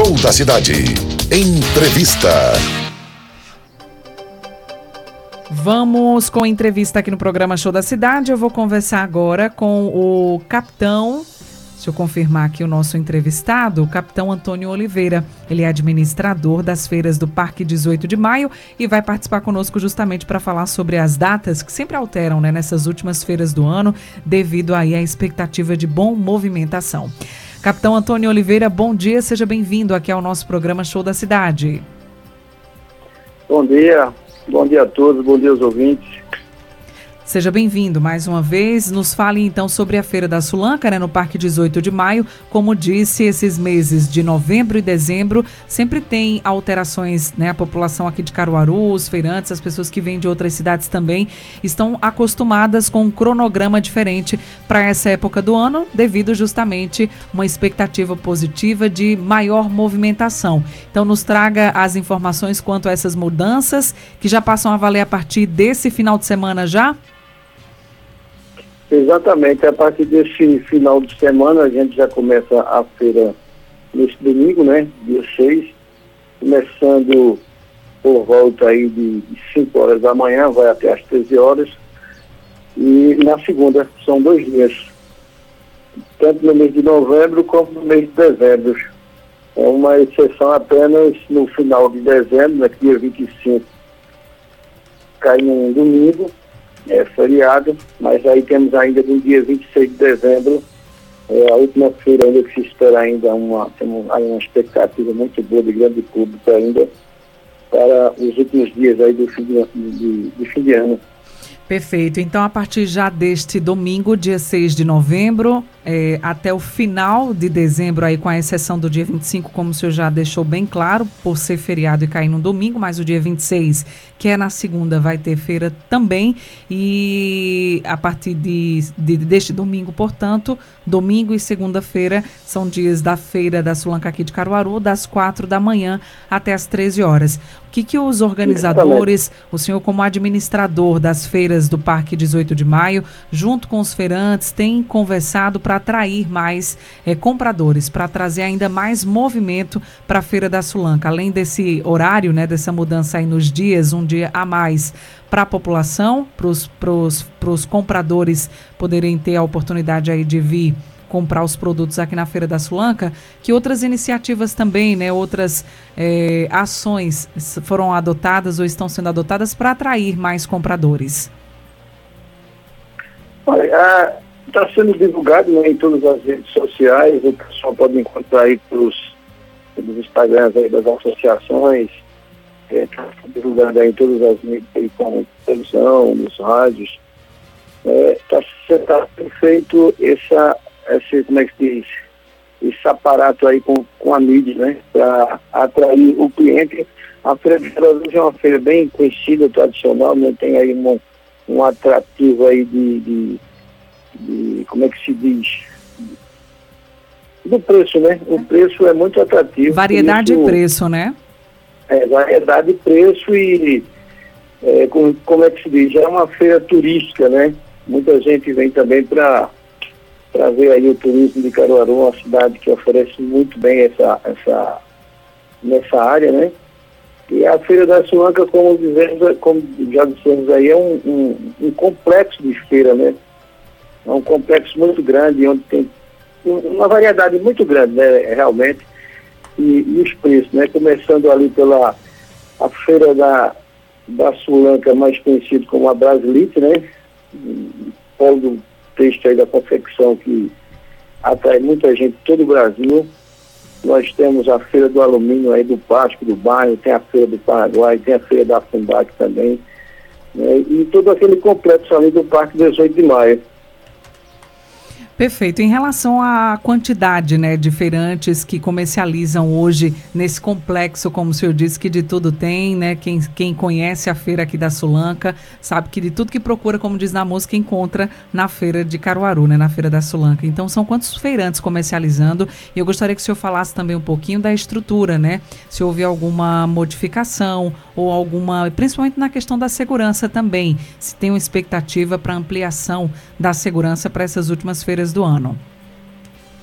Show da Cidade. Entrevista. Vamos com entrevista aqui no programa Show da Cidade. Eu vou conversar agora com o capitão Deixa eu confirmar aqui o nosso entrevistado, o capitão Antônio Oliveira. Ele é administrador das feiras do Parque 18 de Maio e vai participar conosco justamente para falar sobre as datas que sempre alteram né, nessas últimas feiras do ano, devido aí à expectativa de bom movimentação. Capitão Antônio Oliveira, bom dia, seja bem-vindo aqui ao nosso programa Show da Cidade. Bom dia, bom dia a todos, bom dia aos ouvintes. Seja bem-vindo mais uma vez. Nos fale então sobre a Feira da Sulanca, né, no Parque 18 de Maio. Como disse, esses meses de novembro e dezembro sempre tem alterações, né? A população aqui de Caruaru, os feirantes, as pessoas que vêm de outras cidades também estão acostumadas com um cronograma diferente para essa época do ano, devido justamente uma expectativa positiva de maior movimentação. Então nos traga as informações quanto a essas mudanças que já passam a valer a partir desse final de semana já. Exatamente, a partir desse final de semana a gente já começa a feira nesse domingo, né? Dia 6, começando por volta aí de, 5 horas da manhã, vai até às 13 horas. E na segunda são dois dias, tanto no mês de novembro como no mês de dezembro. É uma exceção apenas no final de dezembro, né, dia 25, cai num domingo, é, feriado, mas aí temos ainda no dia 26 de dezembro, é, a última feira ainda que se espera ainda uma, uma expectativa muito boa de grande público ainda para os últimos dias aí do fim de, de, de fim de ano. Perfeito. Então, a partir já deste domingo, dia 6 de novembro, é, até o final de dezembro, aí com a exceção do dia 25, como o senhor já deixou bem claro, por ser feriado e cair no domingo, mas o dia 26, que é na segunda, vai ter feira também. E a partir de, de deste domingo, portanto, domingo e segunda-feira são dias da feira da Sulanca aqui de Caruaru, das 4 da manhã até as 13 horas. O que, que os organizadores, o senhor como administrador das feiras do Parque 18 de Maio, junto com os feirantes, tem conversado para atrair mais é, compradores, para trazer ainda mais movimento para a Feira da Sulanca? Além desse horário, né, dessa mudança aí nos dias, um dia a mais para a população, para os compradores poderem ter a oportunidade aí de vir comprar os produtos aqui na Feira da Sulanca, que outras iniciativas também, né, outras é, ações foram adotadas ou estão sendo adotadas para atrair mais compradores? Olha, está sendo divulgado né, em todas as redes sociais, o pessoal pode encontrar aí pelos, pelos Instagrams aí das associações, está é, divulgado aí em todas as mídias, como televisão, nos rádios. Está é, tá feito essa esse, como é que se diz, esse aparato aí com, com a mídia, né, para atrair o cliente. A Feira de Brasil é uma feira bem conhecida, tradicional, né, tem aí um, um atrativo aí de, de, de, como é que se diz, do preço, né? O preço é muito atrativo. Variedade isso, e preço, né? É, variedade e preço e, é, como, como é que se diz, é uma feira turística, né? Muita gente vem também para trazer aí o turismo de Caruaru, uma cidade que oferece muito bem essa, essa, nessa área, né? E a Feira da Suanca, como, dizemos, como já dissemos aí, é um, um, um, complexo de feira, né? É um complexo muito grande, onde tem uma variedade muito grande, né, realmente, e, e os preços, né? Começando ali pela a feira da, da Sulanca, mais conhecido como a Brasilite, né? Polo do texto aí da confecção que atrai muita gente de todo o Brasil. Nós temos a Feira do Alumínio aí do Páscoa, do bairro, tem a Feira do Paraguai, tem a Feira da Fundac também, né? e todo aquele complexo ali do Parque 18 de Maio. Perfeito. Em relação à quantidade né, de feirantes que comercializam hoje nesse complexo, como o senhor disse, que de tudo tem, né? Quem, quem conhece a feira aqui da Sulanca sabe que de tudo que procura, como diz na música, encontra na feira de Caruaru, né, na feira da Sulanca. Então, são quantos feirantes comercializando? E eu gostaria que o senhor falasse também um pouquinho da estrutura, né? Se houve alguma modificação ou alguma, principalmente na questão da segurança também, se tem uma expectativa para ampliação da segurança para essas últimas feiras do ano?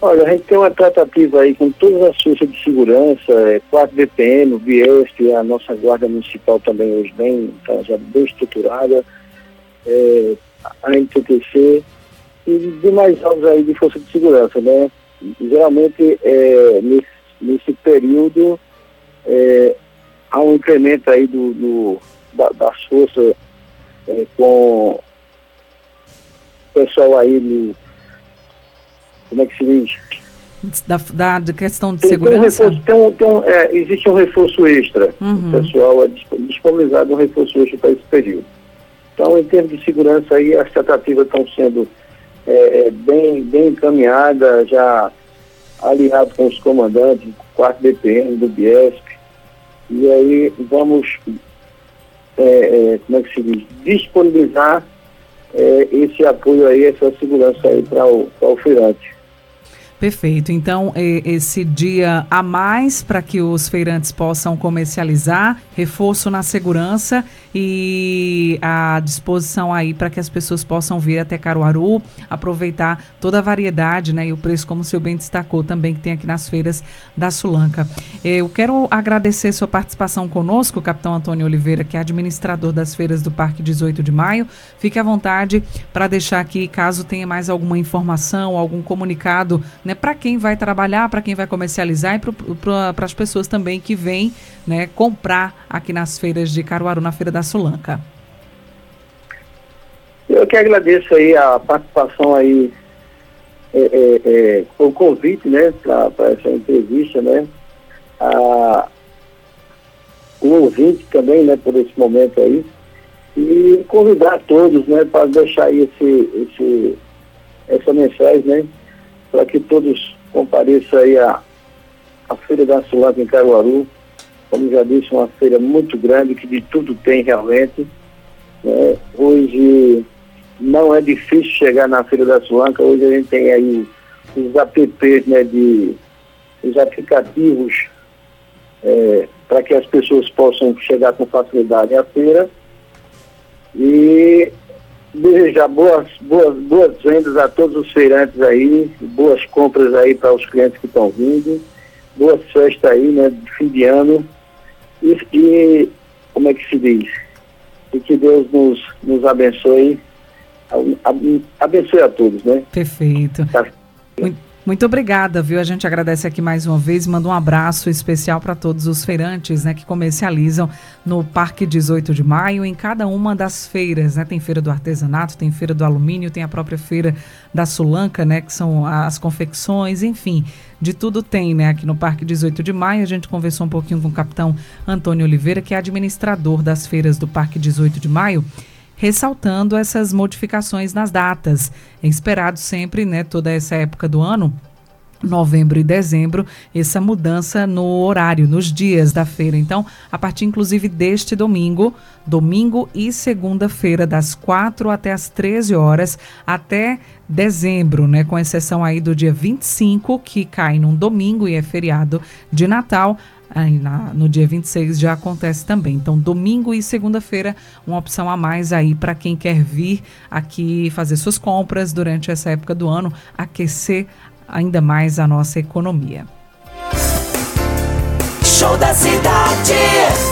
Olha, a gente tem uma tratativa aí com todas as forças de segurança, é, 4 DPM, o Biesp, a nossa guarda municipal também hoje bem, tá já bem estruturada, é, a NTTC e demais alvos aí de força de segurança, né? Geralmente, é, nesse, nesse período, é, há um incremento aí do, do da, das forças é, com o pessoal aí no como é que se diz? Da, da, questão de tem, segurança? Tem um reforço, tem um, tem um, é, existe um reforço extra. Uhum. O pessoal é disponibilizado um reforço extra para esse período. Então, em termos de segurança, aí as tratativas estão sendo é, é bem, bem encaminhadas, já alinhado com os comandantes do 4 DPM, do Biesp. E aí vamos, é, é, como é que se diz, disponibilizar é, esse apoio aí, essa segurança aí para o, o feirante. Perfeito. Então, esse dia a mais para que os feirantes possam comercializar, reforço na segurança e a disposição aí para que as pessoas possam vir até Caruaru, aproveitar toda a variedade né, e o preço, como o senhor bem destacou também, que tem aqui nas feiras da Sulanca. Eu quero agradecer sua participação conosco, capitão Antônio Oliveira, que é administrador das feiras do Parque 18 de Maio. Fique à vontade para deixar aqui, caso tenha mais alguma informação, algum comunicado, né, para quem vai trabalhar, para quem vai comercializar e para as pessoas também que vêm né, comprar aqui nas feiras de Caruaru, na Feira da Sulanca. Eu que agradeço aí a participação aí, é, é, é, o convite, né, para essa entrevista, né, a, o ouvinte também, né, por esse momento aí, e convidar todos, né, para deixar aí esse, esse, essa mensagem, né, para que todos compareçam aí à, à Feira da Sulata em Caruaru. Como já disse, uma feira muito grande, que de tudo tem realmente. Né? Hoje não é difícil chegar na Feira da Sulanca, hoje a gente tem aí os apps, né, de, os aplicativos é, para que as pessoas possam chegar com facilidade à feira. E desejar boas, boas, boas vendas a todos os feirantes aí, boas compras aí para os clientes que estão vindo, boas festas aí, né, de fim de ano. E, como é que se diz? E que Deus nos, nos abençoe, abençoe a todos, né? Perfeito. Tá. Muito... Muito obrigada, viu? A gente agradece aqui mais uma vez, manda um abraço especial para todos os feirantes, né, que comercializam no Parque 18 de Maio, em cada uma das feiras, né? Tem feira do artesanato, tem feira do alumínio, tem a própria feira da Sulanca, né, que são as confecções, enfim, de tudo tem, né, aqui no Parque 18 de Maio. A gente conversou um pouquinho com o capitão Antônio Oliveira, que é administrador das feiras do Parque 18 de Maio ressaltando essas modificações nas datas. É esperado sempre, né, toda essa época do ano, novembro e dezembro, essa mudança no horário, nos dias da feira. Então, a partir inclusive deste domingo, domingo e segunda-feira, das 4 até as 13 horas, até dezembro, né? Com exceção aí do dia 25, que cai num domingo e é feriado de Natal. Aí na, no dia 26 já acontece também. Então, domingo e segunda-feira, uma opção a mais aí para quem quer vir aqui fazer suas compras durante essa época do ano, aquecer ainda mais a nossa economia. Show da cidade.